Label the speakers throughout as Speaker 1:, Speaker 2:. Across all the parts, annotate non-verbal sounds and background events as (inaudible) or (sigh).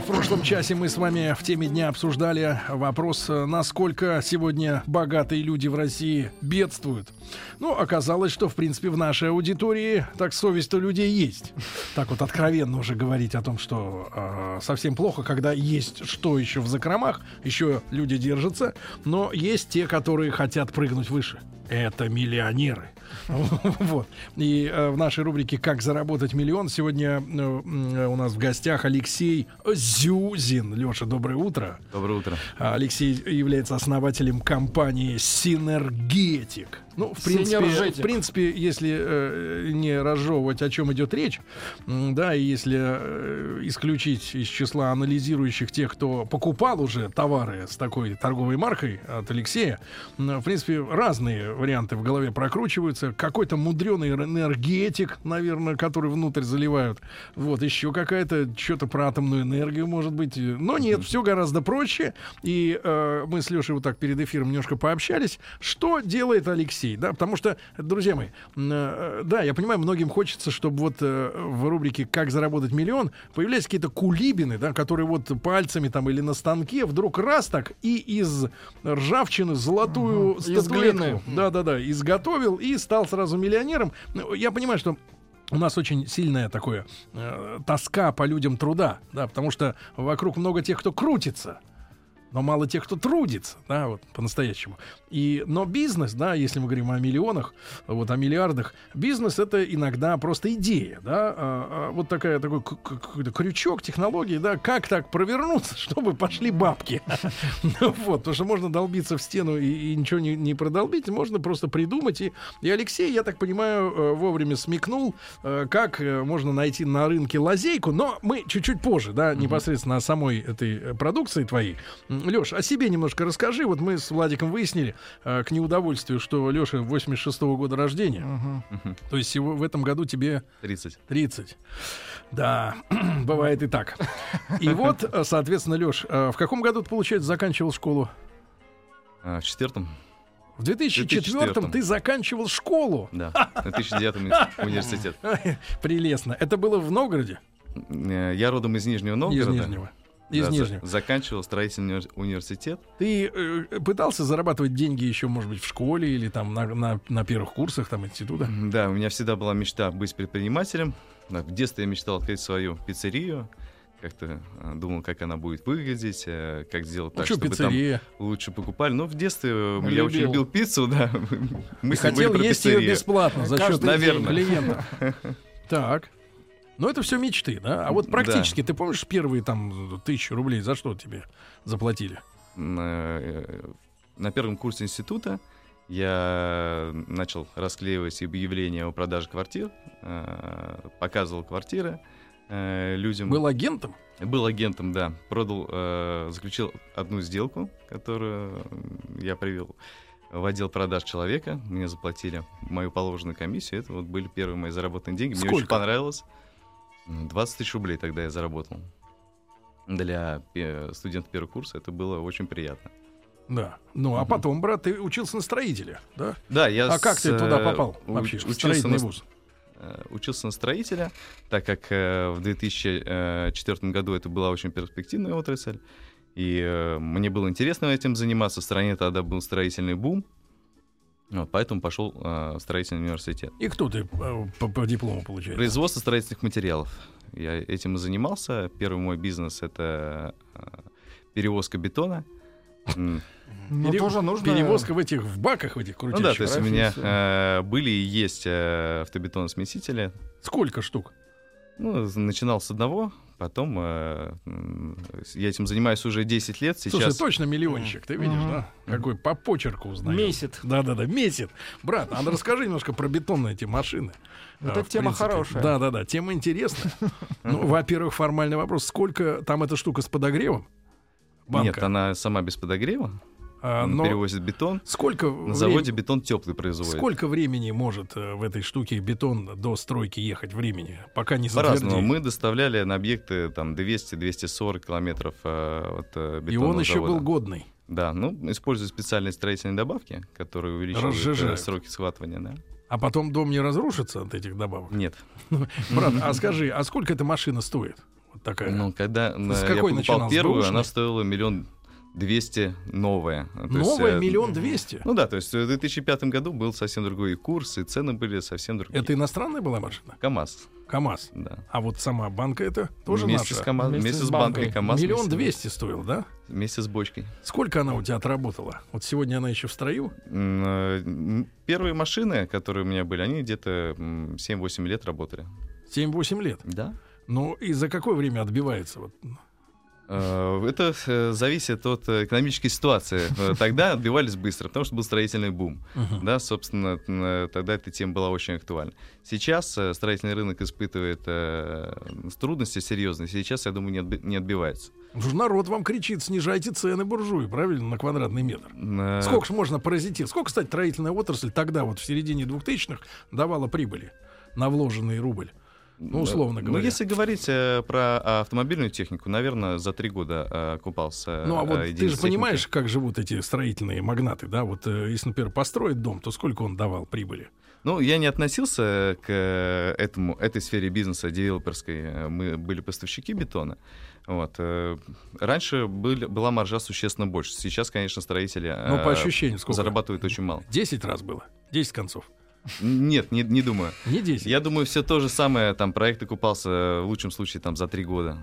Speaker 1: В прошлом часе мы с вами в теме дня обсуждали вопрос, насколько сегодня богатые люди в России бедствуют. Ну, оказалось, что, в принципе, в нашей аудитории так совесть у людей есть. Так вот откровенно уже говорить о том, что э, совсем плохо, когда есть что еще в закромах, еще люди держатся, но есть те, которые хотят прыгнуть выше. Это миллионеры. (laughs) Вот. И э, в нашей рубрике «Как заработать миллион» сегодня э, у нас в гостях Алексей Зюзин. Леша, доброе утро.
Speaker 2: Доброе утро.
Speaker 1: Алексей является основателем компании «Синергетик». Ну, в принципе, в принципе, если э, не разжевывать, о чем идет речь, да, и если э, исключить из числа анализирующих тех, кто покупал уже товары с такой торговой маркой от Алексея, в принципе, разные варианты в голове прокручиваются. Какой-то мудреный энергетик, наверное, который внутрь заливают. Вот, еще какая-то, что-то про атомную энергию, может быть. Но нет, все гораздо проще. И э, мы с Лешей вот так перед эфиром немножко пообщались. Что делает Алексей? Да, потому что, друзья мои, э, да, я понимаю, многим хочется, чтобы вот э, в рубрике «Как заработать миллион» появлялись какие-то кулибины, да, которые вот пальцами там или на станке вдруг раз так и из ржавчины золотую угу. статуэтку, да-да-да, изготовил и стал сразу миллионером. Ну, я понимаю, что у нас очень сильная такое э, тоска по людям труда, да, потому что вокруг много тех, кто крутится, но мало тех, кто трудится, да, вот по-настоящему. И, но бизнес, да, если мы говорим о миллионах, вот о миллиардах, бизнес это иногда просто идея, да, а, а, вот такая такой какой-то крючок технологии, да, как так провернуться, (laughs) чтобы пошли бабки, (laughs) вот, потому что можно долбиться в стену и, ничего не, не продолбить, можно просто придумать. И и Алексей, я так понимаю, э, вовремя смекнул, э, как э, можно найти на рынке лазейку, но мы чуть-чуть позже, да, непосредственно о самой этой продукции твоей Леш, о себе немножко расскажи. Вот мы с Владиком выяснили, э, к неудовольствию, что Леша 86-го года рождения. Угу. То есть в этом году тебе...
Speaker 2: 30.
Speaker 1: 30. Да, (clears throat) бывает и так. И вот, э, соответственно, Леш, э, в каком году ты, получается, заканчивал школу?
Speaker 2: А, в четвертом.
Speaker 1: В 2004 ты заканчивал школу.
Speaker 2: Да, в 2009 (laughs) университет.
Speaker 1: Прелестно. Это было в Новгороде?
Speaker 2: Э, я родом из Нижнего Новгорода.
Speaker 1: Из Нижнего. Из да, Нижнего.
Speaker 2: Заканчивал строительный университет.
Speaker 1: Ты э, пытался зарабатывать деньги еще, может быть, в школе или там на, на, на первых курсах там института?
Speaker 2: Да, у меня всегда была мечта быть предпринимателем. В детстве я мечтал открыть свою пиццерию. Как-то э, думал, как она будет выглядеть, э, как сделать ну, так, чтобы пиццерия? там лучше покупали. Но в детстве любил. я очень любил пиццу, да. (laughs)
Speaker 1: Мы хотел есть ее бесплатно за счет
Speaker 2: Наверное.
Speaker 1: клиента. (laughs) Так. Но это все мечты, да? А вот практически, да. ты помнишь первые там тысячу рублей за что тебе заплатили?
Speaker 2: На, э, на первом курсе института я начал расклеивать объявления о продаже квартир, э, показывал квартиры э, людям.
Speaker 1: Был агентом?
Speaker 2: Был агентом, да. Продал, заключил одну сделку, которую я привел в отдел продаж человека. Мне заплатили мою положенную комиссию. Это вот были первые мои заработанные деньги. Сколько? Мне очень понравилось. 20 тысяч рублей тогда я заработал. Для студента первого курса это было очень приятно.
Speaker 1: Да. Ну, а потом, брат, ты учился на строителя, да?
Speaker 2: Да, я...
Speaker 1: А с... как ты туда попал вообще?
Speaker 2: Учился на... вуз? Э, учился на строителя, так как э, в 2004 году это была очень перспективная отрасль, и э, мне было интересно этим заниматься. В стране тогда был строительный бум, вот, поэтому пошел э, в строительный университет.
Speaker 1: И кто ты э, по, по диплому получается?
Speaker 2: Производство строительных материалов. Я этим и занимался. Первый мой бизнес это э, перевозка бетона.
Speaker 1: Ну, Перев... тоже нужно... Перевозка в этих в баках, в этих крутящих.
Speaker 2: Ну да, то есть у меня э, были и есть э, автобетоносмесители.
Speaker 1: Сколько штук?
Speaker 2: Ну, начинал с одного, Потом э, я этим занимаюсь уже 10 лет. Сейчас...
Speaker 1: Слушай, точно миллиончик, ты видишь, mm-hmm. да? Какой по почерку узнаешь.
Speaker 3: Месяц.
Speaker 1: Да-да-да, месяц. Брат, а расскажи немножко про бетонные эти машины.
Speaker 3: Это тема хорошая.
Speaker 1: Да-да-да, тема интересная. Ну, во-первых, формальный вопрос. Сколько там эта штука с подогревом?
Speaker 2: Нет, она сама без подогрева. А, но перевозит бетон.
Speaker 1: Сколько
Speaker 2: на времени... заводе бетон теплый производит.
Speaker 1: Сколько времени может э, в этой штуке бетон до стройки ехать времени, пока не
Speaker 2: По-разному. Мы доставляли на объекты там 200-240 километров э, от э, бетонного
Speaker 1: И он еще
Speaker 2: завода.
Speaker 1: был годный.
Speaker 2: Да, ну, используя специальные строительные добавки, которые увеличивают э, Разжижают. сроки схватывания, да.
Speaker 1: А потом дом не разрушится от этих добавок?
Speaker 2: Нет. (laughs)
Speaker 1: Брат, а скажи, а сколько эта машина стоит?
Speaker 2: Вот такая. Ну, когда С я покупал первую, она стоила миллион 200 новая.
Speaker 1: Новая есть, миллион двести?
Speaker 2: Ну да, то есть в 2005 году был совсем другой курс, и цены были совсем другие.
Speaker 1: Это иностранная была машина?
Speaker 2: КАМАЗ.
Speaker 1: КАМАЗ. Да. А вот сама банка это тоже
Speaker 2: вместе
Speaker 1: наша?
Speaker 2: С КАМАЗ, вместе, вместе с банкой. банкой
Speaker 1: КАМАЗ. Миллион двести стоил, да?
Speaker 2: Вместе с бочкой.
Speaker 1: Сколько она у тебя отработала? Вот сегодня она еще в строю?
Speaker 2: Э, первые машины, которые у меня были, они где-то 7-8 лет работали.
Speaker 1: 7-8 лет?
Speaker 2: Да.
Speaker 1: Ну и за какое время отбивается? Вот?
Speaker 2: Э, это э, зависит от э, экономической ситуации. Тогда отбивались быстро, потому что был строительный бум. Uh-huh. Да, собственно, тогда эта тема была очень актуальна. Сейчас строительный рынок испытывает трудности серьезные. Сейчас, я думаю, не, отбивается.
Speaker 1: Народ вам кричит, снижайте цены буржуи, правильно, на квадратный метр. Uh... Сколько ж можно паразитировать? Сколько, кстати, строительная отрасль тогда, вот в середине 2000-х, давала прибыли на вложенный рубль? Ну, условно ну, говоря.
Speaker 2: Ну, если говорить э, про автомобильную технику, наверное, за три года э, купался.
Speaker 1: Ну, а вот э, ты же понимаешь, как живут эти строительные магнаты, да? Вот э, если, например, построить дом, то сколько он давал прибыли?
Speaker 2: Ну, я не относился к э, этому, этой сфере бизнеса девелоперской. Мы были поставщики бетона. Вот. Э, раньше были, была маржа существенно больше. Сейчас, конечно, строители
Speaker 1: ну, по ощущению, сколько?
Speaker 2: зарабатывают очень мало.
Speaker 1: Десять раз было? Десять концов?
Speaker 2: Нет, не, не думаю.
Speaker 1: Не 10.
Speaker 2: Я думаю, все то же самое, там, проект окупался в лучшем случае там за три года.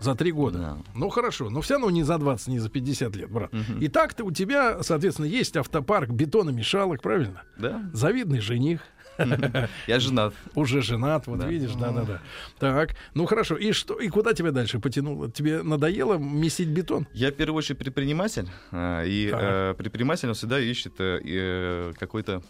Speaker 1: За три года. Да. Ну хорошо, но все равно не за 20, не за 50 лет, брат. Угу. И так-то у тебя, соответственно, есть автопарк бетономешалок, правильно?
Speaker 2: Да.
Speaker 1: Завидный жених.
Speaker 2: Я женат. (laughs)
Speaker 1: Уже женат, вот видишь, да-да-да. Так, ну хорошо. И что? И куда тебя дальше потянуло? Тебе надоело месить бетон?
Speaker 2: Я в первую очередь предприниматель, а, и э, предприниматель всегда ищет э, какой-то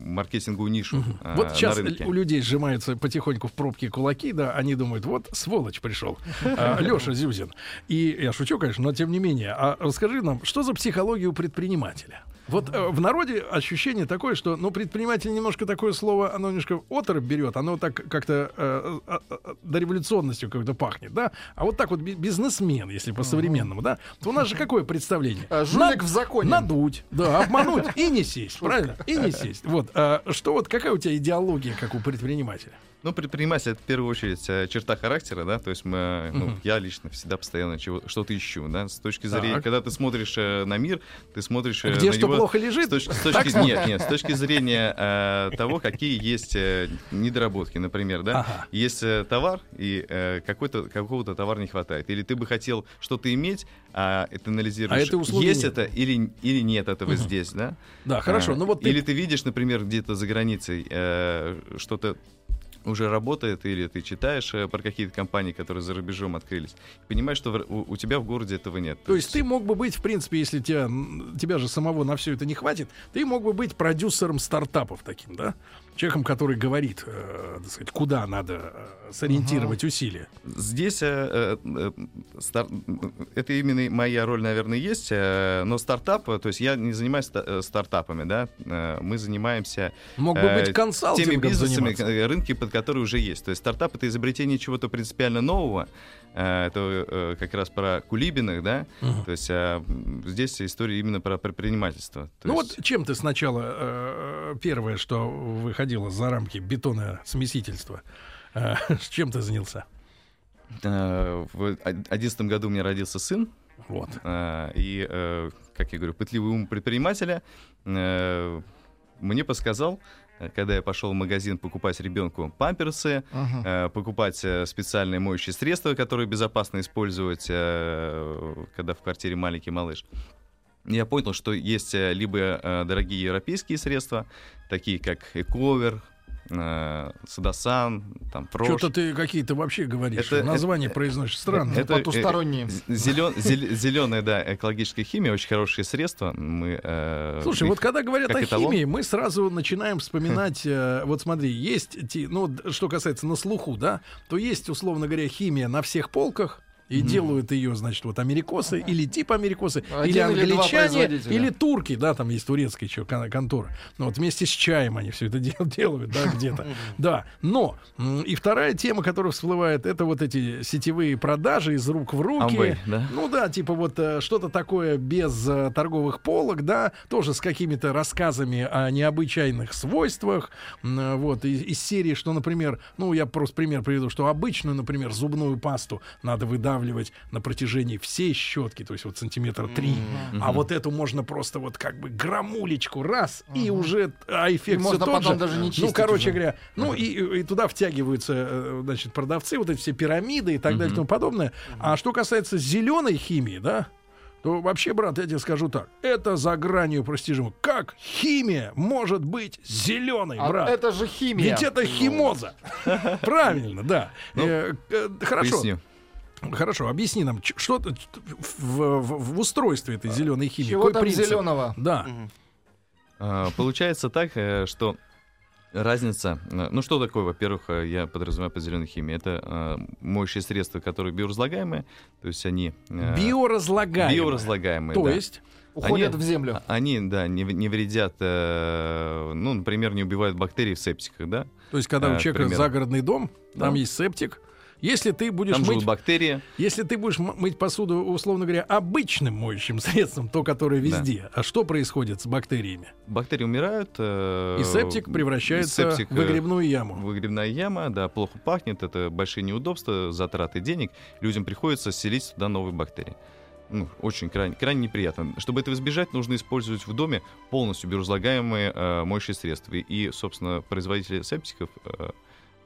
Speaker 2: маркетинговую нишу. Угу.
Speaker 1: А, вот сейчас у людей сжимаются потихоньку в пробке кулаки, да, они думают, вот сволочь пришел, а, Леша Зюзин. И я шучу, конечно, но тем не менее. А расскажи нам, что за психология у предпринимателя? Вот э, в народе ощущение такое, что, ну, предприниматель немножко такое слово, оно немножко оторопь берет, оно так как-то э, э, э, дореволюционностью как-то пахнет, да? А вот так вот бизнесмен, если по-современному, да? То у нас же какое представление?
Speaker 3: А, жулик в законе.
Speaker 1: Надуть, да, обмануть и не сесть, правильно? И не сесть. Вот, а, что вот, какая у тебя идеология, как у предпринимателя?
Speaker 2: Ну, предприниматель это в первую очередь э, черта характера, да, то есть мы, ну, uh-huh. я лично всегда постоянно чего, что-то ищу, да, с точки зрения, так. когда ты смотришь э, на мир, ты смотришь
Speaker 1: э, Где на что него, плохо лежит?
Speaker 2: С точки, с точки, нет, нет, с точки зрения э, того, какие есть э, недоработки, например, да, ага. есть э, товар и э, какой-то какого-то товара не хватает, или ты бы хотел что-то иметь, а ты анализируешь, а это есть нет. это или или нет этого uh-huh. здесь, да?
Speaker 1: Да, хорошо,
Speaker 2: а,
Speaker 1: ну вот
Speaker 2: ты... или ты видишь, например, где-то за границей э, что-то уже работает, или ты читаешь э, про какие-то компании, которые за рубежом открылись, понимаешь, что в, у, у тебя в городе этого нет.
Speaker 1: То, То есть ты мог бы быть, в принципе, если тебя, тебя же самого на все это не хватит, ты мог бы быть продюсером стартапов таким, да? Человеком, который говорит, э, так сказать, куда надо э, сориентировать угу. усилия.
Speaker 2: Здесь э, э, стар... это именно моя роль, наверное, есть, э, но стартап, то есть я не занимаюсь ста- стартапами, да, э, мы занимаемся
Speaker 1: Мог бы быть консалтингом
Speaker 2: теми бизнесами, заниматься. рынки, под которые уже есть. То есть стартап это изобретение чего-то принципиально нового, э, это э, как раз про кулибиных, да, угу. то есть э, здесь история именно про предпринимательство.
Speaker 1: То ну есть... вот чем ты сначала э, первое, что выходил выходило за рамки бетона смесительства. Э, (laughs) с чем ты занялся?
Speaker 2: Э, в одиннадцатом году у меня родился сын.
Speaker 1: Вот.
Speaker 2: Э, и, как я говорю, пытливый ум предпринимателя мне подсказал, когда я пошел в магазин покупать ребенку памперсы, uh-huh. покупать специальные моющие средства, которые безопасно использовать, когда в квартире маленький малыш я понял, что есть э, либо э, дорогие европейские средства, такие как Эковер, э, Садасан, там Прош.
Speaker 1: Что-то ты какие-то вообще говоришь. Это, Название это, произносишь странно.
Speaker 3: Это потусторонние.
Speaker 2: Зелен, зеленая, да, экологическая химия, очень хорошие средства. Мы,
Speaker 1: э, Слушай, вот когда говорят о эталон. химии, мы сразу начинаем вспоминать, э, вот смотри, есть, ну, что касается на слуху, да, то есть, условно говоря, химия на всех полках, и mm-hmm. делают ее, значит, вот америкосы или типа америкосы, Один или англичане, или, или турки, да, там есть турецкая еще контора. Ну, вот вместе с чаем они все это (laughs) делают, да, где-то. Да, но и вторая тема, которая всплывает, это вот эти сетевые продажи из рук в руки. Amway, да? Ну да, типа вот э, что-то такое без э, торговых полок, да, тоже с какими-то рассказами о необычайных свойствах, вот, из, из серии, что, например, ну, я просто пример приведу, что обычную, например, зубную пасту надо выдавливать на протяжении всей щетки, то есть вот сантиметра три, mm-hmm. а вот эту можно просто вот как бы грамулечку раз, mm-hmm. и уже, а эффект все тот же.
Speaker 3: даже не
Speaker 1: Ну, короче уже. говоря, ну, mm-hmm. и, и туда втягиваются, э, значит, продавцы, вот эти все пирамиды и так mm-hmm. далее и тому подобное. Mm-hmm. А что касается зеленой химии, да, то вообще, брат, я тебе скажу так, это за гранью простижимо. Как химия может быть зеленой, а брат?
Speaker 3: Это же химия.
Speaker 1: Ведь это химоза. (laughs) Правильно, да. Ну, э, э, хорошо. Хорошо, объясни нам, что в, в, в устройстве этой зеленой химии.
Speaker 3: Чего там зеленого?
Speaker 1: Да.
Speaker 2: А, получается так, э, что разница. Э, ну, что такое, во-первых, э, я подразумеваю по зеленой химии? Это э, моющие средства, которые биоразлагаемые, то есть они...
Speaker 1: Э, биоразлагаемые.
Speaker 2: Биоразлагаемые,
Speaker 1: То
Speaker 2: да.
Speaker 1: есть?
Speaker 3: Уходят они, в землю.
Speaker 2: А, они, да, не, не вредят, э, ну, например, не убивают бактерии в септиках, да?
Speaker 1: То есть, когда у человека загородный дом, там да. есть септик, если ты будешь
Speaker 2: Там мыть
Speaker 1: бактерии. Если ты будешь мыть посуду, условно говоря, обычным моющим (laughs) средством, то, которое везде, да. а что происходит с бактериями?
Speaker 2: Бактерии умирают. Э,
Speaker 1: и септик превращается септик, в выгребную яму.
Speaker 2: Выгребная яма, да, плохо пахнет, это большие неудобства, затраты денег. Людям приходится селить туда новые бактерии ну, очень крайне, крайне неприятно. Чтобы этого избежать, нужно использовать в доме полностью биоразлагаемые э, моющие средства. И, собственно, производители септиков э,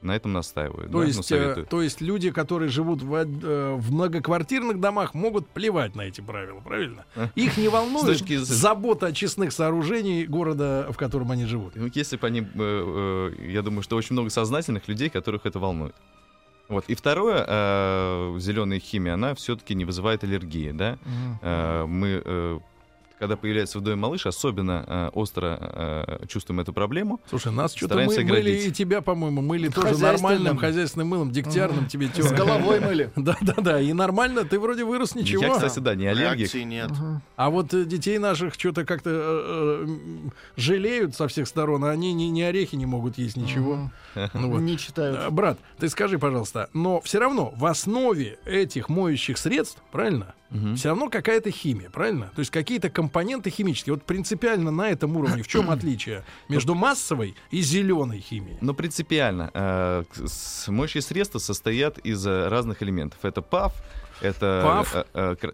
Speaker 2: на этом настаивают.
Speaker 1: То, да, есть, э, то есть люди, которые живут в, э, в многоквартирных домах, могут плевать на эти правила, правильно? А? Их не волнует точки... забота о честных сооружений города, в котором они живут.
Speaker 2: Ну, если бы они, э, э, я думаю, что очень много сознательных людей, которых это волнует. Вот. И второе, э, зеленая химия, она все-таки не вызывает аллергии, да? Mm-hmm. Э, мы э, когда появляется в доме малыш, особенно э, остро э, чувствуем эту проблему.
Speaker 1: Слушай, нас что-то мы, мыли и тебя, по-моему, мыли тоже нормальным хозяйственным мылом, дегтярным тебе
Speaker 3: тёрли. С головой (laughs) мыли.
Speaker 1: Да-да-да, и нормально, ты вроде вырос, ничего. Я,
Speaker 2: кстати, да, не аллергик.
Speaker 4: нет.
Speaker 1: А вот э, детей наших что-то как-то э, э, жалеют со всех сторон, а они ни, ни орехи не могут есть, ничего. (laughs)
Speaker 3: Ну, вот. Не читают.
Speaker 1: Э, брат, ты скажи, пожалуйста, но все равно в основе этих моющих средств, правильно, угу. все равно какая-то химия, правильно? То есть какие-то компоненты химические. Вот принципиально на этом уровне в чем отличие между массовой и зеленой химией?
Speaker 2: Ну, принципиально. Э, моющие средства состоят из э, разных элементов. Это ПАФ, это
Speaker 1: ПАФ?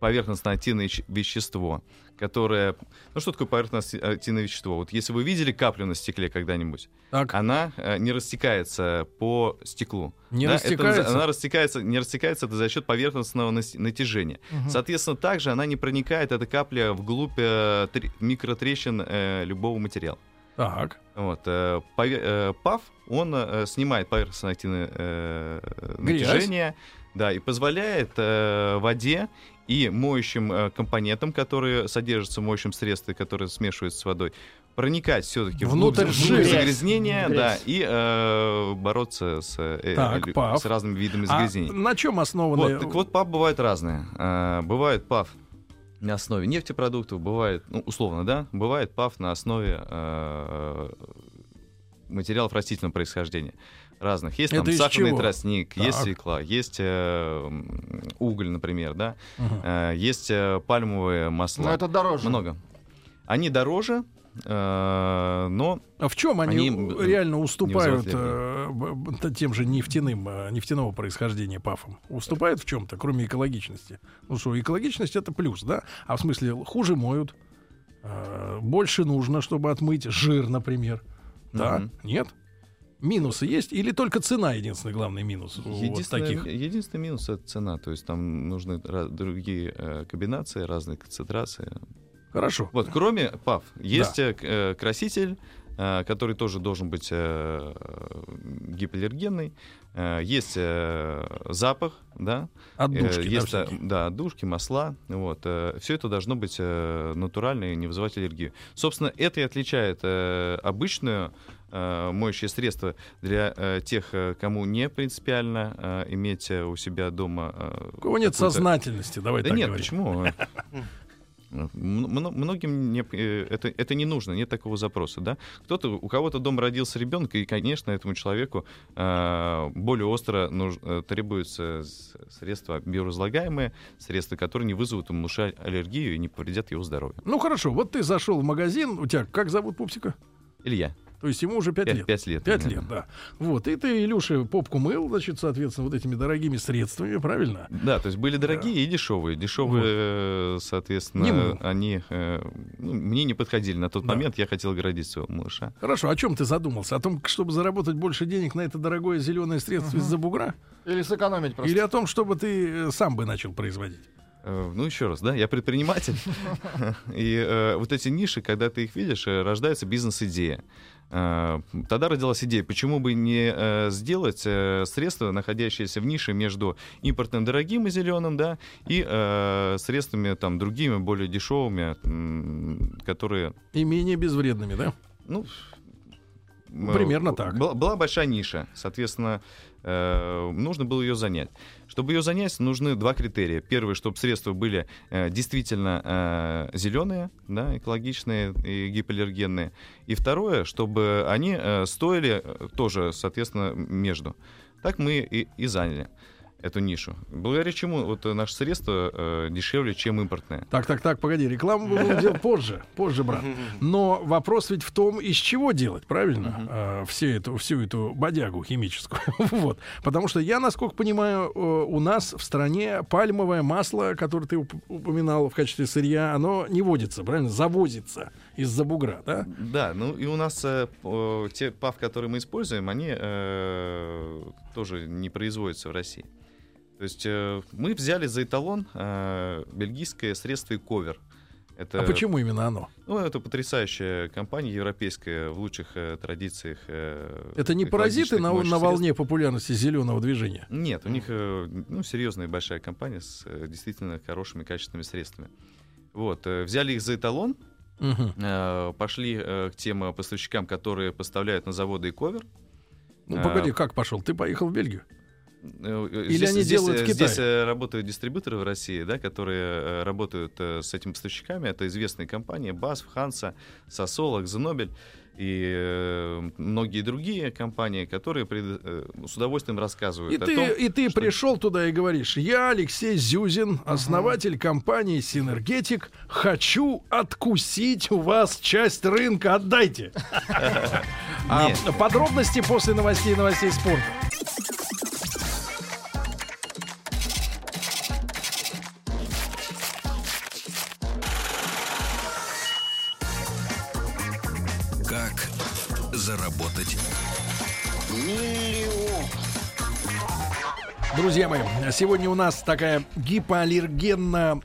Speaker 2: поверхностно-активное вещество, которое... Ну, что такое поверхностно-активное вещество? Вот если вы видели каплю на стекле когда-нибудь, так. она э, не растекается по стеклу.
Speaker 1: Не да? растекается?
Speaker 2: Это, она растекается, не растекается это за счет поверхностного натяжения. Угу. Соответственно, также она не проникает, эта капля, вглубь э, три, микротрещин э, любого материала.
Speaker 1: Так.
Speaker 2: Вот, э, пове- э, ПАВ, он э, снимает поверхностно-активное э, натяжение, да, и позволяет э, воде и моющим э, компонентам, которые содержатся в моющем средстве, которые смешиваются с водой, проникать все-таки
Speaker 1: внутрь
Speaker 2: загрязнения, да, и э, бороться с, э, так, э, с разными видами а загрязнений. А
Speaker 1: на чем основаны?
Speaker 2: Вот, так вот, ПАВ бывают разные. Э, бывает ПАВ на основе нефтепродуктов, бывает, ну, условно, да, бывает ПАВ на основе э, материалов растительного происхождения разных. Есть Это там сахарный чего? тростник, так. есть свекла, есть э, уголь, например, да, угу. э, есть э, пальмовые масла.
Speaker 3: Но это дороже.
Speaker 2: Много. Они дороже, э, но...
Speaker 1: А в чем они, они реально уступают э, тем же нефтяным, э, нефтяного происхождения пафам? Уступают в чем-то, кроме экологичности? Ну что, экологичность это плюс, да? А в смысле хуже моют, э, больше нужно, чтобы отмыть жир, например. Да? Угу. Нет? Минусы есть или только цена единственный главный минус
Speaker 2: вот таких? Единственный минус это цена, то есть там нужны другие э, комбинации, разные концентрации.
Speaker 1: Хорошо.
Speaker 2: Вот, кроме ПАВ, есть да. э, краситель э, который тоже должен быть э, гипоаллергенный. Э, есть э, запах, да,
Speaker 1: Отдушки,
Speaker 2: Э, есть,
Speaker 1: да,
Speaker 2: э, да, отдушки, масла, вот, все это должно быть э, натурально и не вызывать аллергию. Собственно, это и отличает э, обычную э, моющее средство для э, тех, э, кому не принципиально э, иметь э, у себя дома. э,
Speaker 1: У кого нет сознательности, давай
Speaker 2: Да
Speaker 1: так
Speaker 2: нет,
Speaker 1: говорить.
Speaker 2: почему? (laughs) Многим не- э, это, это не нужно, нет такого запроса, да. Кто-то, у кого-то дома родился ребенок, и, конечно, этому человеку э, более остро нуж- э, требуются средства биоразлагаемые, средства, которые не вызовут ему ша- аллергию и не повредят его здоровью.
Speaker 1: Ну хорошо, вот ты зашел в магазин, у тебя как зовут пупсика?
Speaker 2: Илья,
Speaker 1: То есть ему уже 5
Speaker 2: пять,
Speaker 1: лет.
Speaker 2: пять лет.
Speaker 1: Пять
Speaker 2: примерно.
Speaker 1: лет, да. Вот, и ты, Илюша, попку мыл, значит, соответственно, вот этими дорогими средствами, правильно?
Speaker 2: Да, то есть были дорогие и дешевые. Дешевые, э, соответственно,
Speaker 1: Не
Speaker 2: они э, ну, мне не подходили на тот
Speaker 1: Да.
Speaker 2: момент. Я хотел оградить своего малыша.
Speaker 1: Хорошо, о чем ты задумался? О том, чтобы заработать больше денег на это дорогое зеленое средство из-за бугра?
Speaker 3: Или сэкономить просто.
Speaker 1: Или о том, чтобы ты э, сам бы начал производить?
Speaker 2: Э, Ну, еще раз, да, я предприниматель. (laughs) И э, вот эти ниши, когда ты их видишь, э, рождается бизнес-идея. Э, Тогда родилась идея, почему бы не э, сделать средства, находящиеся в нише между импортным дорогим и зеленым, да, и средствами там другими, более дешевыми, которые
Speaker 1: И менее безвредными, да?
Speaker 2: ну,
Speaker 1: примерно так.
Speaker 2: Была, была большая ниша, соответственно, э, нужно было ее занять. Чтобы ее занять, нужны два критерия. Первый, чтобы средства были э, действительно зеленые, да, экологичные и гипоаллергенные. И второе, чтобы они э, стоили э, тоже, соответственно, между. Так мы и, и заняли эту нишу. Благодаря чему вот э, наши средства э, дешевле, чем импортные.
Speaker 1: Так, так, так, погоди, рекламу мы будем (laughs) делать позже, позже, брат. Но вопрос ведь в том, из чего делать, правильно? А, все эту, всю эту бодягу химическую. (laughs) вот. Потому что я, насколько понимаю, э, у нас в стране пальмовое масло, которое ты уп- упоминал в качестве сырья, оно не водится, правильно? Завозится из-за бугра, да?
Speaker 2: Да, ну и у нас э, те ПАВ, которые мы используем, они э, тоже не производятся в России. То есть э, мы взяли за эталон э, бельгийское средство ковер. Это,
Speaker 1: А почему именно оно?
Speaker 2: Ну, это потрясающая компания европейская в лучших э, традициях. э,
Speaker 1: Это не паразиты на, на
Speaker 2: средств.
Speaker 1: волне популярности зеленого движения?
Speaker 2: Нет, у них э, ну, серьезная большая компания с э, действительно хорошими качественными средствами. Вот, э, взяли их за эталон,
Speaker 1: Мгм.
Speaker 2: э, пошли э, к тем э, поставщикам, которые поставляют на заводы и ковер.
Speaker 1: Ну, погоди, как пошел? Ты поехал в Бельгию?
Speaker 2: Э, э,
Speaker 1: Или они делают
Speaker 2: э,
Speaker 1: в Китае?
Speaker 2: Здесь работают дистрибьюторы в России, да, которые работают с этими поставщиками. Это известные компании BASF, Hansa, Sasol, Axenobel и многие другие компании, которые пред- с удовольствием рассказывают
Speaker 1: И
Speaker 2: о
Speaker 1: ты,
Speaker 2: том,
Speaker 1: и ты
Speaker 2: что-
Speaker 1: пришел туда и говоришь, я Алексей Зюзин, основатель компании Синергетик, хочу откусить у вас часть рынка, отдайте. (laughs) А подробности после новостей новостей спорта. Мои, сегодня у нас такая гипоаллергенная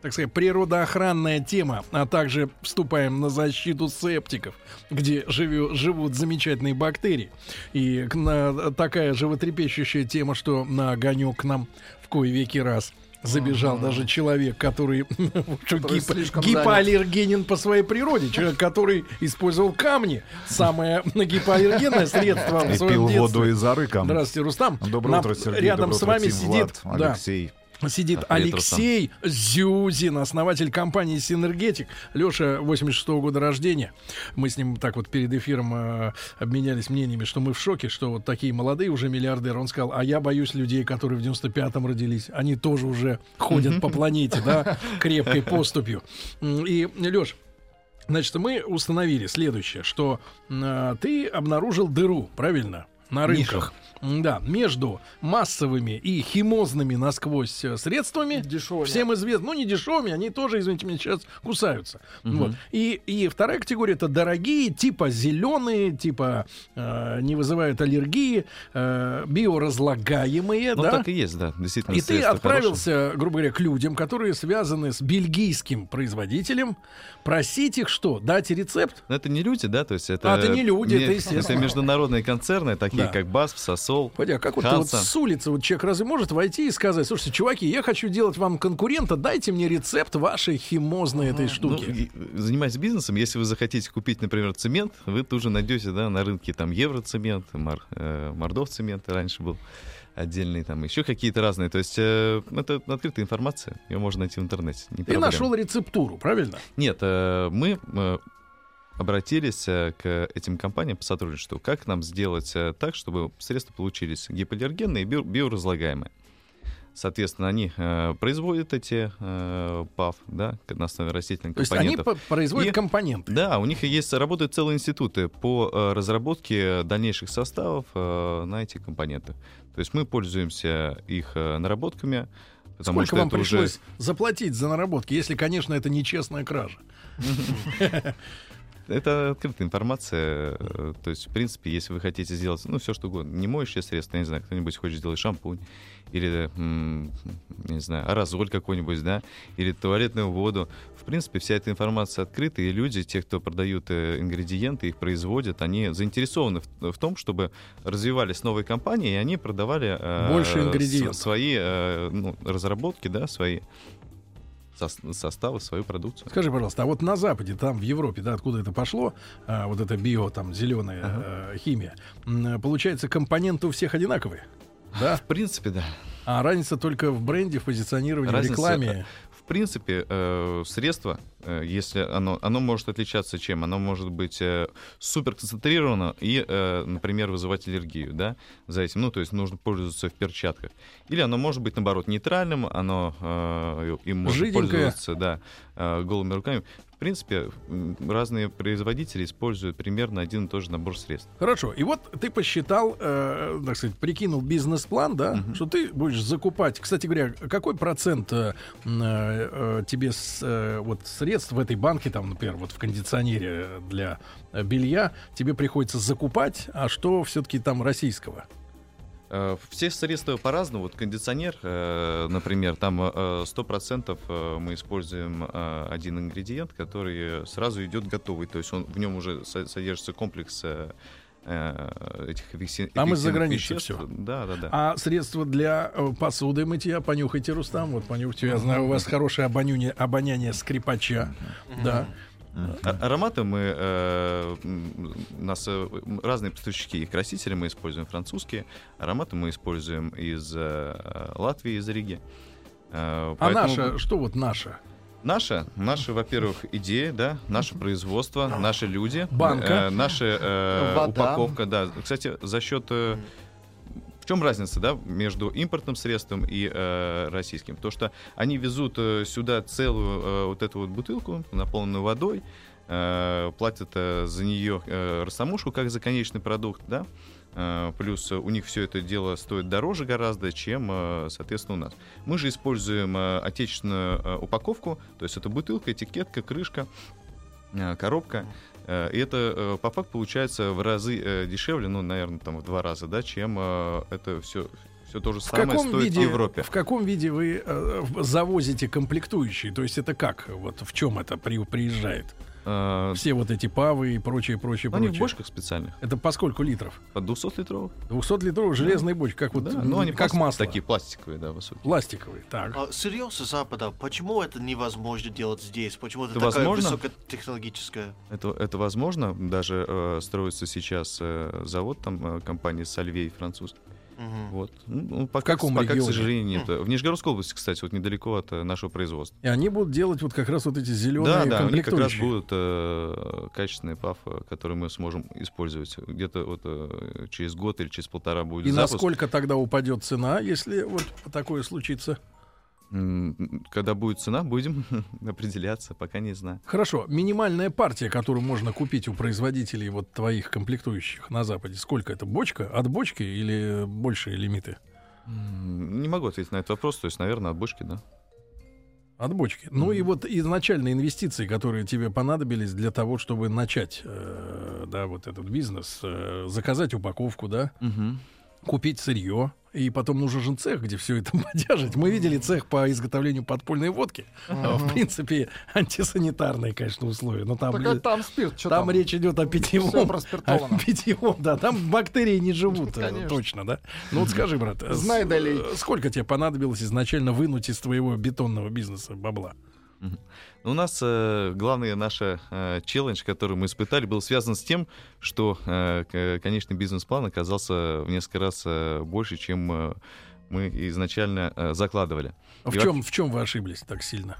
Speaker 1: так сказать, природоохранная тема, а также вступаем на защиту септиков, где живю, живут замечательные бактерии. И на, такая животрепещущая тема, что на огонек нам в кое веки раз забежал даже человек, который, (laughs)
Speaker 3: Который слишком
Speaker 1: гипоаллергенен по своей природе, человек, который использовал камни, самое (laughs) гипоаллергенное средство
Speaker 4: И пил
Speaker 1: детстве.
Speaker 4: воду из арыкам.
Speaker 1: Здравствуйте, Рустам.
Speaker 4: Доброе утро, Сергей.
Speaker 1: Рядом
Speaker 4: Доброе
Speaker 1: с вами сидит,
Speaker 4: Влад,
Speaker 1: да,
Speaker 4: Алексей.
Speaker 1: Сидит
Speaker 2: привет,
Speaker 1: Алексей Зюзин, основатель компании Синергетик. Леша 86 -го года рождения. Мы с ним так вот перед эфиром э, обменялись мнениями, что мы в шоке, что вот такие молодые уже миллиардеры. Он сказал, а я боюсь людей, которые в 95-м родились. Они тоже уже ходят по планете, да, (laughs) крепкой поступью. И, Леш, Значит, мы установили следующее, что э, ты обнаружил дыру, правильно? На рынках. Да, между массовыми и химозными насквозь э, средствами. Дешевыми. Всем известно. Ну, не дешевыми, они тоже, извините меня, сейчас кусаются. Угу. Вот. И, и вторая категория это дорогие, типа зеленые, типа э, не вызывают аллергии, э, биоразлагаемые.
Speaker 2: Ну,
Speaker 1: да?
Speaker 2: так и есть, да. Действительно,
Speaker 1: и ты отправился, хорошие. грубо говоря, к людям, которые связаны с бельгийским производителем, просить их что? Дать рецепт?
Speaker 2: Но это не люди, да? То есть это,
Speaker 1: а, это не люди, не, это естественно.
Speaker 2: Это международные концерны, такие да. как БАСФ, СОСОЛ,
Speaker 1: Пойди, а как вот, вот с улицы вот человек разве может войти и сказать, слушайте, чуваки, я хочу делать вам конкурента, дайте мне рецепт вашей химозной этой штуки.
Speaker 2: Ну, занимаясь бизнесом, если вы захотите купить, например, цемент, вы тоже найдете да, на рынке там евроцемент, мар, э, мордов цемент раньше был отдельные, там еще какие-то разные. То есть э, это открытая информация, ее можно найти в интернете.
Speaker 1: Не Ты нашел рецептуру, правильно?
Speaker 2: Нет, э, мы э, обратились э, к этим компаниям по сотрудничеству. Как нам сделать э, так, чтобы средства получились гипоаллергенные и биоразлагаемые? Соответственно, они э, производят эти э, ПАВ, да, на основе растительных То компонентов.
Speaker 1: То есть они производят и, компоненты?
Speaker 2: Да, у них есть, работают целые институты по э, разработке дальнейших составов э, на эти компоненты. То есть мы пользуемся их э, наработками.
Speaker 1: Потому Сколько вам пришлось уже... заплатить за наработки, если, конечно, это нечестная кража? (laughs)
Speaker 2: Это открытая информация. Э, то есть, в принципе, если вы хотите сделать, ну, все что угодно, не моющее средство, не знаю, кто-нибудь хочет сделать шампунь, или, не знаю, аэрозоль какой-нибудь, да, или туалетную воду. В принципе, вся эта информация открыта, и люди, те, кто продают э, ингредиенты, их производят, они заинтересованы в, в том, чтобы развивались новые компании, и они продавали
Speaker 1: э, Больше ингредиентов.
Speaker 2: свои э, ну, разработки, да, свои составы, свою продукцию.
Speaker 1: Скажи, пожалуйста, а вот на Западе, там в Европе, да, откуда это пошло, а, вот это био, там, зеленая ага. а, химия, получается, компоненты у всех одинаковые? Да?
Speaker 2: В принципе, да.
Speaker 1: А разница только в бренде, в позиционировании, разница, в рекламе?
Speaker 2: В принципе, э, средство, э, если оно, оно может отличаться чем? Оно может быть э, супер концентрировано и, э, например, вызывать аллергию, да, за этим. Ну, то есть нужно пользоваться в перчатках. Или оно может быть, наоборот, нейтральным, оно э, им можно Жиденькое. пользоваться, да, э, голыми руками принципе, разные производители используют примерно один и тот же набор средств.
Speaker 1: Хорошо. И вот ты посчитал, э, так сказать, прикинул бизнес-план, да, угу. что ты будешь закупать. Кстати говоря, какой процент э, э, тебе с, э, вот средств в этой банке, там, например, вот в кондиционере для белья, тебе приходится закупать, а что все-таки там российского?
Speaker 2: Э, все средства по-разному. Вот кондиционер, э, например, там 100% э, мы используем один ингредиент, который сразу идет готовый. То есть он, в нем уже содержится комплекс этих вексин,
Speaker 1: Там из-за границы все.
Speaker 2: Да, да, да.
Speaker 1: А средства для посуды мытья, понюхайте, Рустам, вот понюхайте. Я знаю, у вас хорошее обоняние, обоняние скрипача. Да.
Speaker 2: А, ароматы мы... Э, у нас э, разные поставщики и красители мы используем французские. Ароматы мы используем из э, Латвии, из Риги.
Speaker 1: Э, а наша, что вот наша?
Speaker 2: Наша, наша, во-первых, идея, да, наше производство, наши люди,
Speaker 1: банка,
Speaker 2: э, наша э, упаковка, да. Кстати, за счет э, в чем разница, да, между импортным средством и э, российским? То, что они везут э, сюда целую э, вот эту вот бутылку, наполненную водой, э, платят э, за нее э, растамушку как за конечный продукт, да, э, плюс у них все это дело стоит дороже гораздо, чем, э, соответственно, у нас. Мы же используем отечественную упаковку, то есть это бутылка, этикетка, крышка, коробка. Э, и это э, по факту получается в разы э, дешевле, ну, наверное, там в два раза, да, чем это все все то же в самое
Speaker 1: каком
Speaker 2: стоит
Speaker 1: виде,
Speaker 2: в Европе.
Speaker 1: В каком виде вы э, завозите комплектующие? То есть это как? Вот в чем это при, приезжает? Э, Все вот эти павы и прочее, прочее,
Speaker 2: они
Speaker 1: прочее.
Speaker 2: в бочках специальных.
Speaker 1: Это по сколько литров?
Speaker 2: По 200 литровых.
Speaker 1: 200 литровых железные да. бочки, как вот,
Speaker 2: да, ну, они как масло. Такие пластиковые, да,
Speaker 1: высокие. Пластиковые, так.
Speaker 4: А, сырье с Запада, почему это невозможно делать здесь? Почему это, это такая возможно? высокотехнологическая?
Speaker 2: Это, это возможно. Даже э, строится сейчас э, завод там э, компании Сальвей французский Угу. Вот. Ну, пока, в каком пока, регионе? к сожалению, нет. В Нижегородской области, кстати, вот недалеко от э, нашего производства.
Speaker 1: И они будут делать вот как раз вот эти зеленые
Speaker 2: Да, да, у них как раз будут э, качественные ПАФ, которые мы сможем использовать где-то вот э, через год или через полтора будет
Speaker 1: И
Speaker 2: запуск.
Speaker 1: насколько тогда упадет цена, если вот такое случится?
Speaker 2: Когда будет цена, будем (laughs) определяться, пока не знаю.
Speaker 1: Хорошо, минимальная партия, которую можно купить у производителей вот твоих комплектующих на Западе, сколько это? Бочка? От бочки или большие лимиты?
Speaker 2: Не могу ответить на этот вопрос, то есть, наверное, от бочки, да.
Speaker 1: От бочки. Mm-hmm. Ну и вот изначальные инвестиции, которые тебе понадобились для того, чтобы начать, э, да, вот этот бизнес, э, заказать упаковку, да, mm-hmm. купить сырье, и потом нужен же цех, где все это (laughs) поддерживать. Мы видели цех по изготовлению подпольной водки. Uh-huh. В принципе, антисанитарные, конечно, условия. Но там,
Speaker 3: так, а там спирт,
Speaker 1: что там, там речь идет о питьевом. (laughs) О питьевом, да. Там бактерии не живут, э, точно, да. Ну вот скажи, брат,
Speaker 3: Знай далее.
Speaker 1: сколько тебе понадобилось изначально вынуть из твоего бетонного бизнеса бабла?
Speaker 2: У нас э, главный наш э, челлендж, который мы испытали, был связан с тем, что э, конечный бизнес-план оказался в несколько раз э, больше, чем э, мы изначально э, закладывали.
Speaker 1: А в, чем, в чем вы ошиблись так сильно?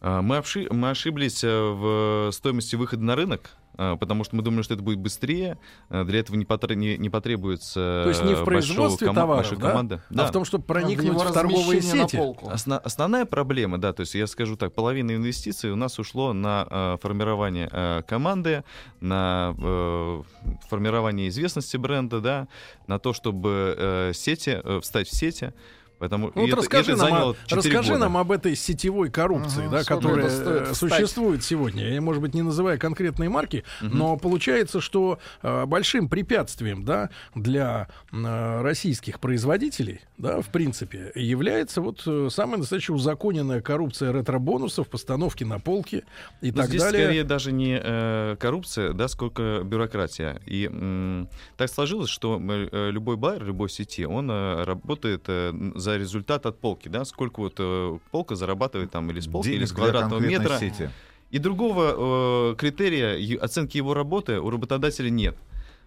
Speaker 2: Э, мы, обши- мы ошиблись э, в стоимости выхода на рынок. А, потому что мы думали, что это будет быстрее. А, для этого не, потр... не, не потребуется
Speaker 1: То есть не в производстве ком... товаров, да? команды. А да. в том, чтобы проникнуть в, в торговые сети.
Speaker 2: Осна... Основная проблема, да, то есть я скажу так, половина инвестиций у нас ушло на э, формирование э, команды, на э, формирование известности бренда, да, на то, чтобы э, сети, э, встать в сети. Поэтому
Speaker 1: ну, вот это, расскажи, это нам, расскажи года. нам об этой сетевой коррупции, ага, да, которая существует сегодня. Я, может быть, не называя конкретные марки, угу. но получается, что э, большим препятствием да, для э, российских производителей, да, в принципе, является вот э, самая настоящая узаконенная коррупция ретро-бонусов, постановки на полки и но так
Speaker 2: здесь
Speaker 1: далее.
Speaker 2: скорее даже не э, коррупция, да, сколько бюрократия. И м, так сложилось, что э, любой байер, любой сети, он э, работает э, за за результат от полки, да, сколько вот э, полка зарабатывает там или с полки, Денег или с квадратного метра. Сети. И другого э, критерия оценки его работы у работодателя нет.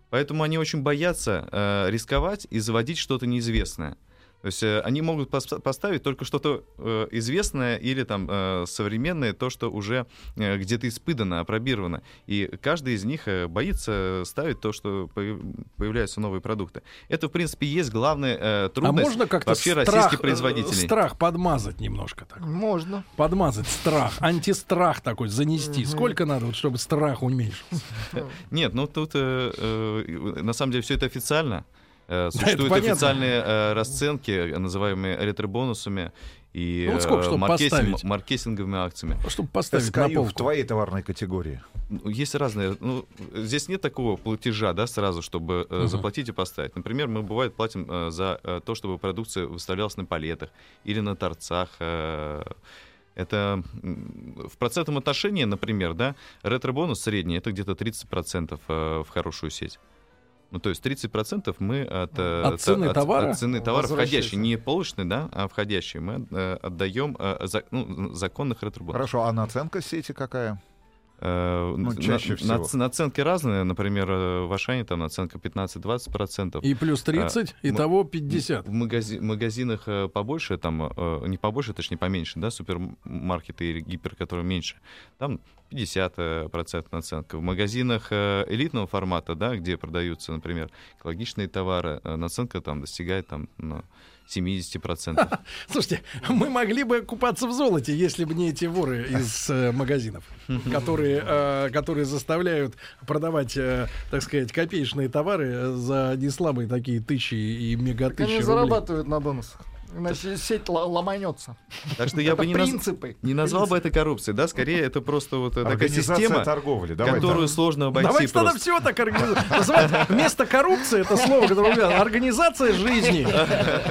Speaker 2: Поэтому они очень боятся э, рисковать и заводить что-то неизвестное. То есть э, они могут поставить только что-то э, известное или там э, современное, то, что уже э, где-то испытано, опробировано. И каждый из них э, боится ставить то, что появляются новые продукты. Это, в принципе, есть главная э, трудность
Speaker 1: а можно как-то вообще страх, российских производителей. Страх подмазать немножко так.
Speaker 3: Можно.
Speaker 1: Подмазать страх, антистрах такой занести. Сколько надо, вот, чтобы страх уменьшился? (laughs)
Speaker 2: Нет, ну тут на самом деле все это официально. Э, существуют да, официальные э, расценки, называемые ретро-бонусами и ну, вот сколько, э, маркетинг, маркетинговыми акциями.
Speaker 1: Чтобы поставить SKU на полку.
Speaker 5: в твоей товарной категории.
Speaker 2: Ну, есть разные. Ну, здесь нет такого платежа, да, сразу, чтобы uh-huh. заплатить и поставить. Например, мы бывает платим э, за э, то, чтобы продукция выставлялась на палетах или на торцах. Э, это в процентном отношении, например, да, ретро-бонус средний это где-то 30% в хорошую сеть. Ну, то есть 30% мы от,
Speaker 1: э, от цены от, товара,
Speaker 2: от цены товара входящей, не полочный, да, а входящий, мы э, отдаем э, ну, законных ретробонусов.
Speaker 5: Хорошо, а наценка сети какая?
Speaker 2: Э, ну, чаще на, всего. На, наценки разные. Например, э, в Ашане там наценка 15-20%.
Speaker 1: И плюс 30, а, того 50.
Speaker 2: В магази, магазинах побольше, там, не побольше, точнее поменьше, да, супермаркеты или гипер, которые меньше, там 50% наценка. В магазинах элитного формата, да, где продаются, например, экологичные товары, наценка там достигает там, ну, 70%. (laughs)
Speaker 1: Слушайте, мы могли бы купаться в золоте, если бы не эти воры из э, магазинов, (laughs) которые, э, которые заставляют продавать, э, так сказать, копеечные товары за не слабые такие тысячи и мегатысячи Они
Speaker 3: зарабатывают на бонусах. Иначе сеть ломанется.
Speaker 2: Так что я бы не, принципы. не назвал бы это коррупцией, да, скорее это просто вот такая система,
Speaker 5: торговли.
Speaker 2: Давай, которую да. сложно обойти.
Speaker 1: Давайте
Speaker 2: просто.
Speaker 1: тогда все так организовать. Вместо коррупции это слово, которое организация жизни.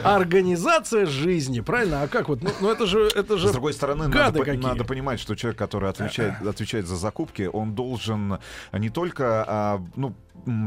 Speaker 1: Организация жизни, правильно? А как вот? Ну, ну это же, это же.
Speaker 5: С другой стороны, надо, надо понимать, что человек, который отвечает, отвечает за закупки, он должен не только, а, ну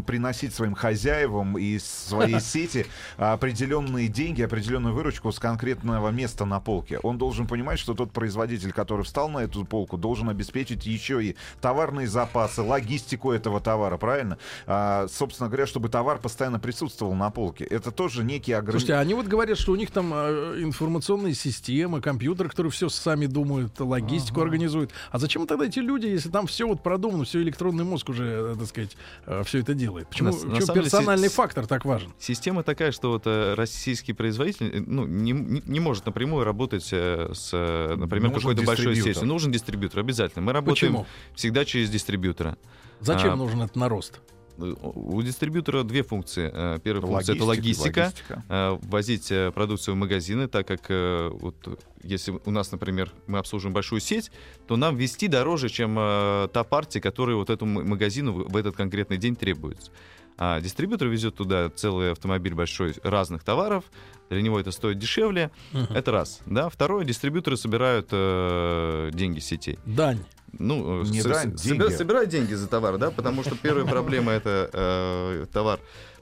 Speaker 5: приносить своим хозяевам и своей (laughs) сети определенные деньги, определенную выручку с конкретного места на полке. Он должен понимать, что тот производитель, который встал на эту полку, должен обеспечить еще и товарные запасы, логистику этого товара, правильно? А, собственно говоря, чтобы товар постоянно присутствовал на полке. Это тоже некий ограничение.
Speaker 1: Слушайте, они вот говорят, что у них там э, информационные системы, компьютеры, которые все сами думают, логистику ага. организуют. А зачем тогда эти люди, если там все вот продумано, все электронный мозг уже, э, так сказать, э, все все это делает? Почему, на, почему на персональный деле, фактор так важен?
Speaker 2: Система такая, что вот э, российский производитель э, ну, не, не, не может напрямую работать э, с, например, какой-то большой сетью. Нужен дистрибьютор обязательно. Мы работаем почему? всегда через дистрибьютора.
Speaker 1: Зачем а, нужен этот нарост?
Speaker 2: У дистрибьютора две функции. Э, первая функция это логистика, логистика. Э, возить э, продукцию в магазины, так как вот, если у нас, например, мы обслуживаем большую сеть, то нам вести дороже, чем та партия, которая вот этому магазину в этот конкретный день требуется. А дистрибьютор везет туда целый автомобиль большой разных товаров, для него это стоит дешевле. Uh-huh. Это раз. Да? Второе, дистрибьюторы собирают э, деньги сетей.
Speaker 1: Дань
Speaker 2: ну, не с, дань, собирай, собирай деньги за товар, да, потому что первая проблема это э, товар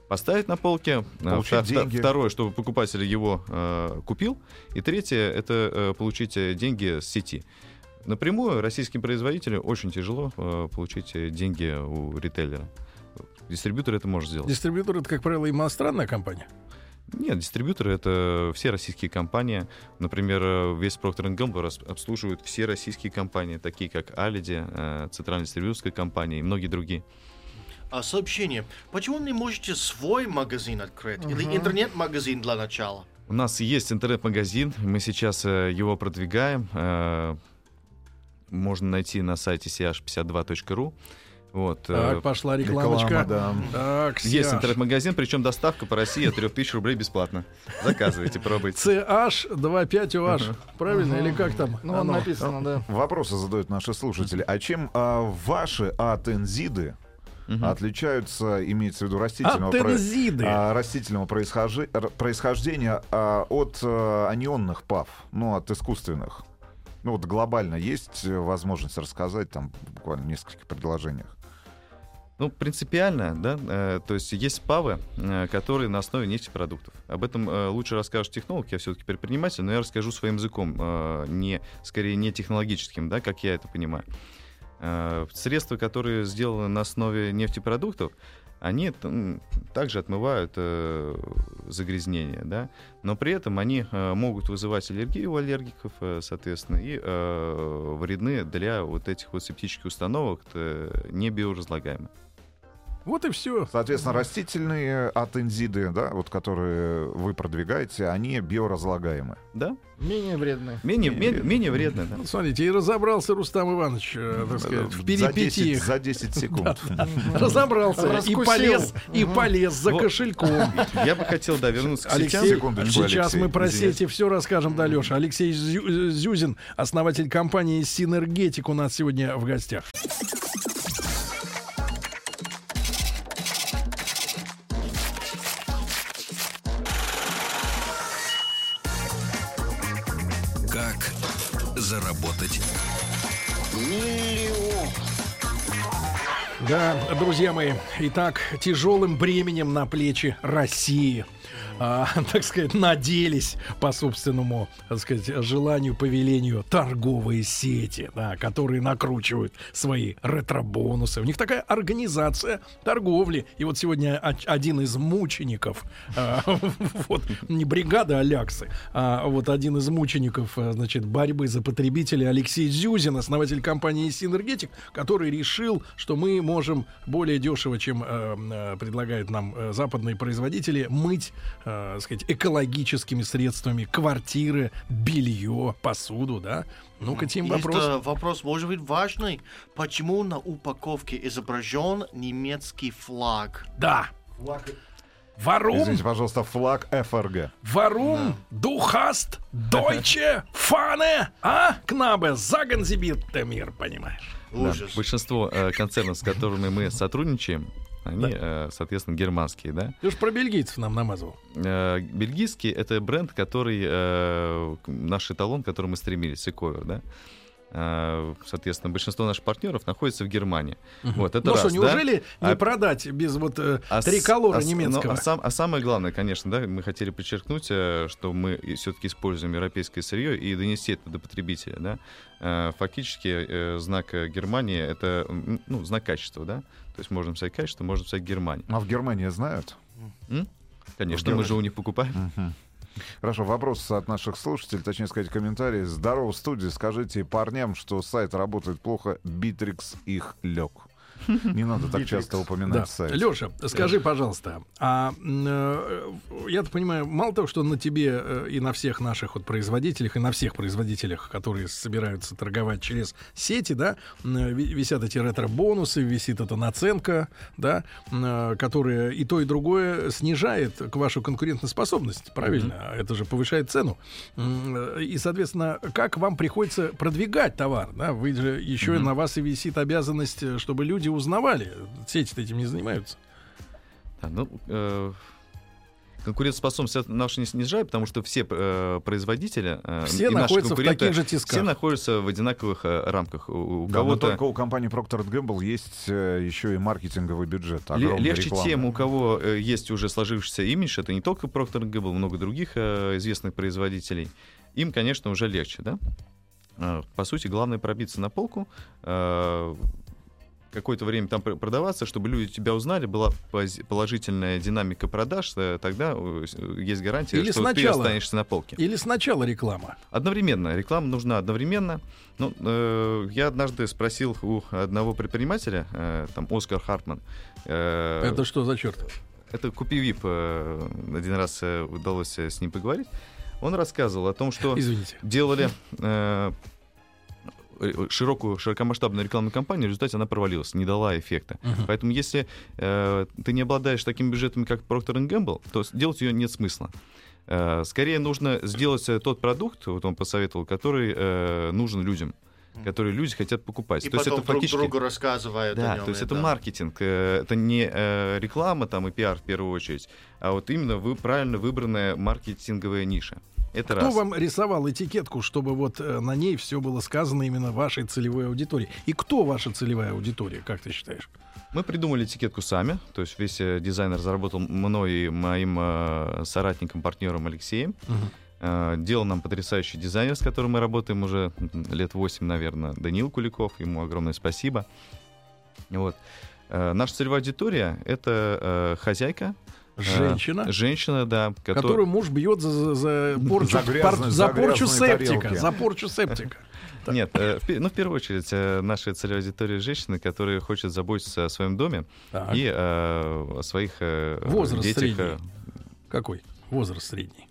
Speaker 2: поставить на полке, э, получить деньги. второе, чтобы покупатель его э, купил, и третье это э, получить э, деньги с сети. Напрямую российским производителям очень тяжело э, получить деньги у ритейлера. Дистрибьютор это может сделать.
Speaker 1: Дистрибьютор это, как правило, иностранная компания.
Speaker 2: Нет, дистрибьюторы — это все российские компании. Например, весь Procter Gamble обслуживают все российские компании, такие как Алиди, э, Центральная дистрибьюторская компания и многие другие.
Speaker 4: А сообщение. Почему не можете свой магазин открыть? Uh-huh. Или интернет-магазин для начала?
Speaker 2: У нас есть интернет-магазин, мы сейчас э, его продвигаем. Э, можно найти на сайте ch52.ru. Вот,
Speaker 1: так, э, пошла рекламочка. Реклама, да.
Speaker 2: так, Есть интернет-магазин, причем доставка по России от 3000 рублей бесплатно. Заказывайте, пробуйте.
Speaker 1: CH25UH. Правильно? Или как там?
Speaker 3: Ну, Оно. написано, да.
Speaker 5: Вопросы задают наши слушатели. А чем а, ваши атензиды Угу. отличаются, имеется в виду растительного, про, а, растительного происхожи, происхождения а, от а, анионных ПАВ, ну, от искусственных. Ну вот глобально есть возможность рассказать там буквально в нескольких предложениях?
Speaker 2: Ну, принципиально, да, э, то есть есть ПАВы, э, которые на основе нефтепродуктов. Об этом э, лучше расскажет технолог, я все-таки предприниматель, но я расскажу своим языком, не, скорее не технологическим, да, как я это понимаю. Средства, которые сделаны на основе нефтепродуктов, они также отмывают э, загрязнение, да, но при этом они э, могут вызывать аллергию у аллергиков, э, соответственно, и э, вредны для вот этих вот септических установок, э, не биоразлагаемые.
Speaker 1: Вот и все.
Speaker 5: Соответственно, растительные атензиды, да, вот которые вы продвигаете, они биоразлагаемы.
Speaker 2: Да.
Speaker 3: Менее вредные.
Speaker 2: Менее, менее, менее вредные, да.
Speaker 1: Ну, смотрите, и разобрался Рустам Иванович, э, так сказать, в перипетиях.
Speaker 5: За 10, за 10 секунд. (laughs)
Speaker 1: Разобрался и полез, и полез за кошельком.
Speaker 2: Я бы хотел, да, вернуться к
Speaker 1: Алексей, Сейчас мы про сети все расскажем, да, Леша. Алексей Зюзин, основатель компании Синергетик у нас сегодня в гостях. Да, друзья мои, итак, тяжелым бременем на плечи России – а, (laughs) так сказать, наделись по собственному, так сказать, желанию, повелению торговые сети, да, которые накручивают свои ретро-бонусы. У них такая организация торговли. И вот сегодня один из мучеников, а, (laughs) вот не бригада Аляксы, а вот один из мучеников, а, значит, борьбы за потребителей Алексей Зюзин, основатель компании Синергетик, который решил, что мы можем более дешево, чем э, предлагают нам э, западные производители, мыть э, сказать, экологическими средствами квартиры, белье, посуду, да? Ну-ка, Тим, вопрос. Это
Speaker 4: вопрос может быть важный. Почему на упаковке изображен немецкий флаг?
Speaker 1: Да. Флаг Warum?
Speaker 5: Извините, пожалуйста, флаг ФРГ.
Speaker 1: Да. du hast deutsche Fahne, а? Кнабе, Sie bitte mir, понимаешь?
Speaker 2: Да. Большинство э, концернов, с которыми мы сотрудничаем, они, да. э, соответственно, германские, да?
Speaker 1: Ты уж про бельгийцев нам намазывал.
Speaker 2: Э, бельгийский — это бренд, который, э, наш эталон, к которому мы стремились, Ecover, да? Э, соответственно, большинство наших партнеров находится в Германии.
Speaker 1: Угу. Вот, это ну раз, что, неужели да? не а, продать без вот э, а, триколора а, немецкого?
Speaker 2: Ну, а, сам, а самое главное, конечно, да, мы хотели подчеркнуть, э, что мы все-таки используем европейское сырье и донести это до потребителя. Да? Фактически знак Германии — это ну, знак качества. Да? То есть можно писать качество, можно писать Германия.
Speaker 5: А в Германии знают?
Speaker 2: М? Конечно, мы же у них покупаем.
Speaker 5: Угу. Хорошо, вопрос от наших слушателей, точнее сказать, комментарий. Здорово, студии. Скажите парням, что сайт работает плохо, Битрикс их лег. Не надо так часто упоминать сайт.
Speaker 1: Леша, скажи, пожалуйста, а э, я так понимаю, мало того, что на тебе э, и на всех наших вот производителях, и на всех производителях, которые собираются торговать через сети, да, висят эти ретро-бонусы, висит эта наценка, да, которая и то, и другое снижает вашу конкурентоспособность, правильно? Mm-hmm. Это же повышает цену. И, соответственно, как вам приходится продвигать товар, да? Вы же еще mm-hmm. на вас и висит обязанность, чтобы люди узнавали. Сети этим не занимаются.
Speaker 2: Да, ну, э, конкурентоспособность наша не снижает, потому что все э, производители
Speaker 1: э, все и находятся в таких же тисках.
Speaker 2: Все находятся в одинаковых э, рамках.
Speaker 5: У, у да, кого-то... только у компании Procter Gamble есть э, еще и маркетинговый бюджет.
Speaker 2: Легче
Speaker 5: рекламы.
Speaker 2: тем, у кого э, есть уже сложившийся имидж, это не только Procter Gamble, много других э, известных производителей. Им, конечно, уже легче, да? Э, по сути, главное пробиться на полку, э, какое-то время там продаваться, чтобы люди тебя узнали, была положительная динамика продаж, э, тогда э, есть гарантия, Или что сначала, ты останешься на полке.
Speaker 1: Или сначала реклама.
Speaker 2: Одновременно. Реклама нужна одновременно. Ну, э, я однажды спросил у одного предпринимателя, э, там, Оскар Хартман.
Speaker 1: Э, Это что за черт?
Speaker 2: Это Купи Вип. Э, один раз э, удалось с ним поговорить. Он рассказывал о том, что (laughs)
Speaker 1: Извините.
Speaker 2: делали э, Э, широкую, широкомасштабную рекламную кампанию, в результате она провалилась, не дала эффекта. Uh-huh. Поэтому если э, ты не обладаешь такими бюджетами, как Procter Gamble, то делать ее нет смысла. Э, скорее нужно сделать э, тот продукт, вот он посоветовал, который э, нужен людям которые люди хотят покупать.
Speaker 4: И то потом есть это друг фактически... другу рассказывают
Speaker 2: да,
Speaker 4: о нем.
Speaker 2: То есть это да. маркетинг, э, это не реклама там и пиар в первую очередь, а вот именно вы правильно выбранная маркетинговая ниша. Это
Speaker 1: Кто
Speaker 2: раз.
Speaker 1: вам рисовал этикетку, чтобы вот э, на ней все было сказано именно вашей целевой аудитории? И кто ваша целевая аудитория, как ты считаешь?
Speaker 2: Мы придумали этикетку сами, то есть весь э, дизайнер заработал мной и моим э, соратником, партнером Алексеем. Угу. Э, делал нам потрясающий дизайнер, с которым мы работаем уже лет 8, наверное, Данил Куликов, ему огромное спасибо. Вот. Э, наша целевая аудитория — это э, хозяйка,
Speaker 1: Женщина.
Speaker 2: А, женщина, да.
Speaker 1: Который... Которую муж бьет за, за, за порчу, за, грязные, пар, за, за порчу септика. Тарелки. За порчу септика. (laughs)
Speaker 2: Нет, э, ну, в первую очередь, э, наша целевая аудитория женщины, которые хотят заботиться о своем доме так. и э, о своих э,
Speaker 1: Возраст
Speaker 2: детях.
Speaker 1: Средний. Какой? Возраст средний.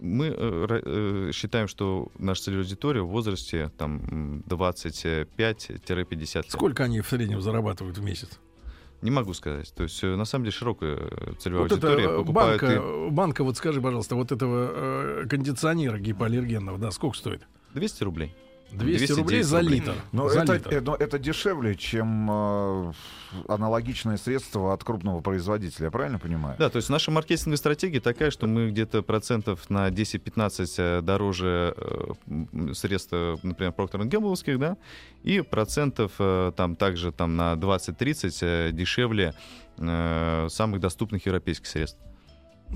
Speaker 2: Мы э, э, считаем, что наша целевая аудитория в возрасте там 25-50 лет.
Speaker 1: Сколько они в среднем зарабатывают в месяц?
Speaker 2: Не могу сказать. То есть, э, на самом деле, широкая э, целевая вот аудитория это, покупает...
Speaker 1: Банка, и... банка, вот скажи, пожалуйста, вот этого э, кондиционера гипоаллергенного, да, сколько стоит?
Speaker 2: 200 рублей.
Speaker 1: 200 рублей за литр.
Speaker 5: Но
Speaker 1: за
Speaker 5: это,
Speaker 1: литр.
Speaker 5: но это дешевле, чем э, аналогичное средство от крупного производителя, я правильно понимаю?
Speaker 2: Да, то есть наша маркетинговая стратегия такая, что мы где-то процентов на 10-15 э, дороже э, средств, например, Procter Gamble, да, и процентов э, там также там, на 20-30 э, дешевле э, самых доступных европейских средств.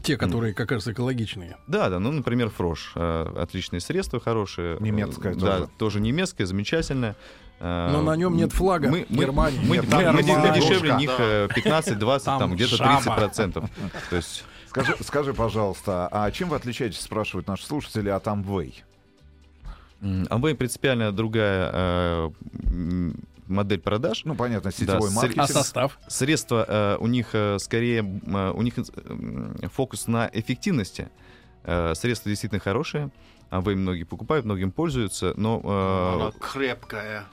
Speaker 1: Те, которые как раз экологичные.
Speaker 2: Да, да, ну, например, Фрош. Э, отличные средства, хорошие.
Speaker 5: Немецкое
Speaker 2: да,
Speaker 5: тоже.
Speaker 2: тоже немецкое, замечательное.
Speaker 1: Э, Но на нем нет флага мы,
Speaker 2: Германии. Мы, нет, мы, мы, мы дешевле них да. 15-20, там, там где-то 30%. То есть...
Speaker 5: Скажи, скажи, пожалуйста, а чем вы отличаетесь, спрашивают наши слушатели, от Amway?
Speaker 2: Amway принципиально другая э, модель продаж.
Speaker 5: Ну, понятно, сетевой да, маркетинг.
Speaker 1: А состав?
Speaker 2: Средства э, у них э, скорее, э, у них э, фокус на эффективности. Э, средства действительно хорошие, а вы многие покупают, многим пользуются, но...
Speaker 4: Э, Она крепкая.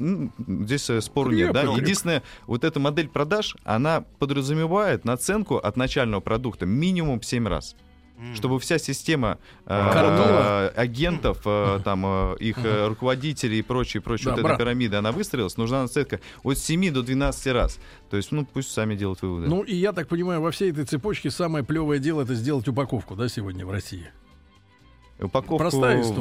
Speaker 2: Ну, здесь э, спору нет, да. Единственное, вот эта модель продаж, она подразумевает наценку от начального продукта минимум 7 раз чтобы вся система э, э, агентов, э, там, э, их э, руководителей и прочее, прочее, да, вот брат. эта пирамида, она выстроилась, нужна наценка от 7 до 12 раз. То есть, ну, пусть сами делают выводы.
Speaker 1: Ну, и я так понимаю, во всей этой цепочке самое плевое дело это сделать упаковку, да, сегодня в России?
Speaker 2: Упаковку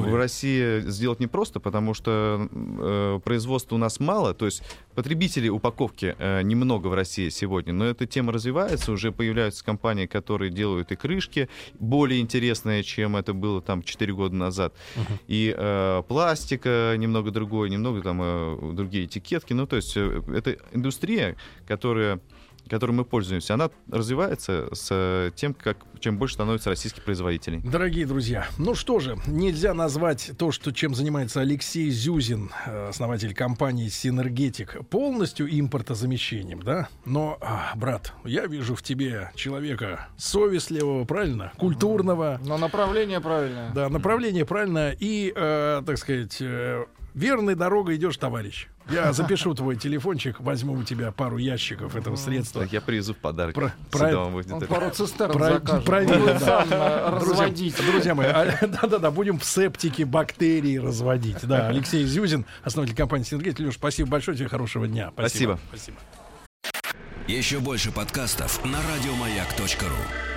Speaker 2: в России сделать непросто, потому что э, производства у нас мало, то есть потребителей упаковки э, немного в России сегодня, но эта тема развивается, уже появляются компании, которые делают и крышки более интересные, чем это было там 4 года назад, uh-huh. и э, пластика немного другой, немного там э, другие этикетки, ну то есть э, это индустрия, которая которой мы пользуемся, она развивается с тем, как чем больше становится российских производителей.
Speaker 1: Дорогие друзья, ну что же, нельзя назвать то, что чем занимается Алексей Зюзин, э, основатель компании Синергетик, полностью импортозамещением, да? Но, а, брат, я вижу в тебе человека совестливого, правильно, культурного.
Speaker 3: Но направление правильное.
Speaker 1: Да, направление правильное и, э, так сказать, э, верной дорогой идешь, товарищ. Я (laughs) запишу твой телефончик, возьму у тебя пару ящиков этого средства.
Speaker 2: Так я привезу в подарок.
Speaker 1: Про,
Speaker 3: про, Он пару цистерн про.
Speaker 1: Проверим, да. разводить. Друзья, друзья мои, а, (laughs) да-да-да, будем в септике бактерии разводить. Да, Алексей Зюзин, основатель компании «Синергет». Леш, спасибо большое тебе, хорошего дня.
Speaker 2: Спасибо.
Speaker 6: спасибо. Еще больше подкастов на радиомаяк.ру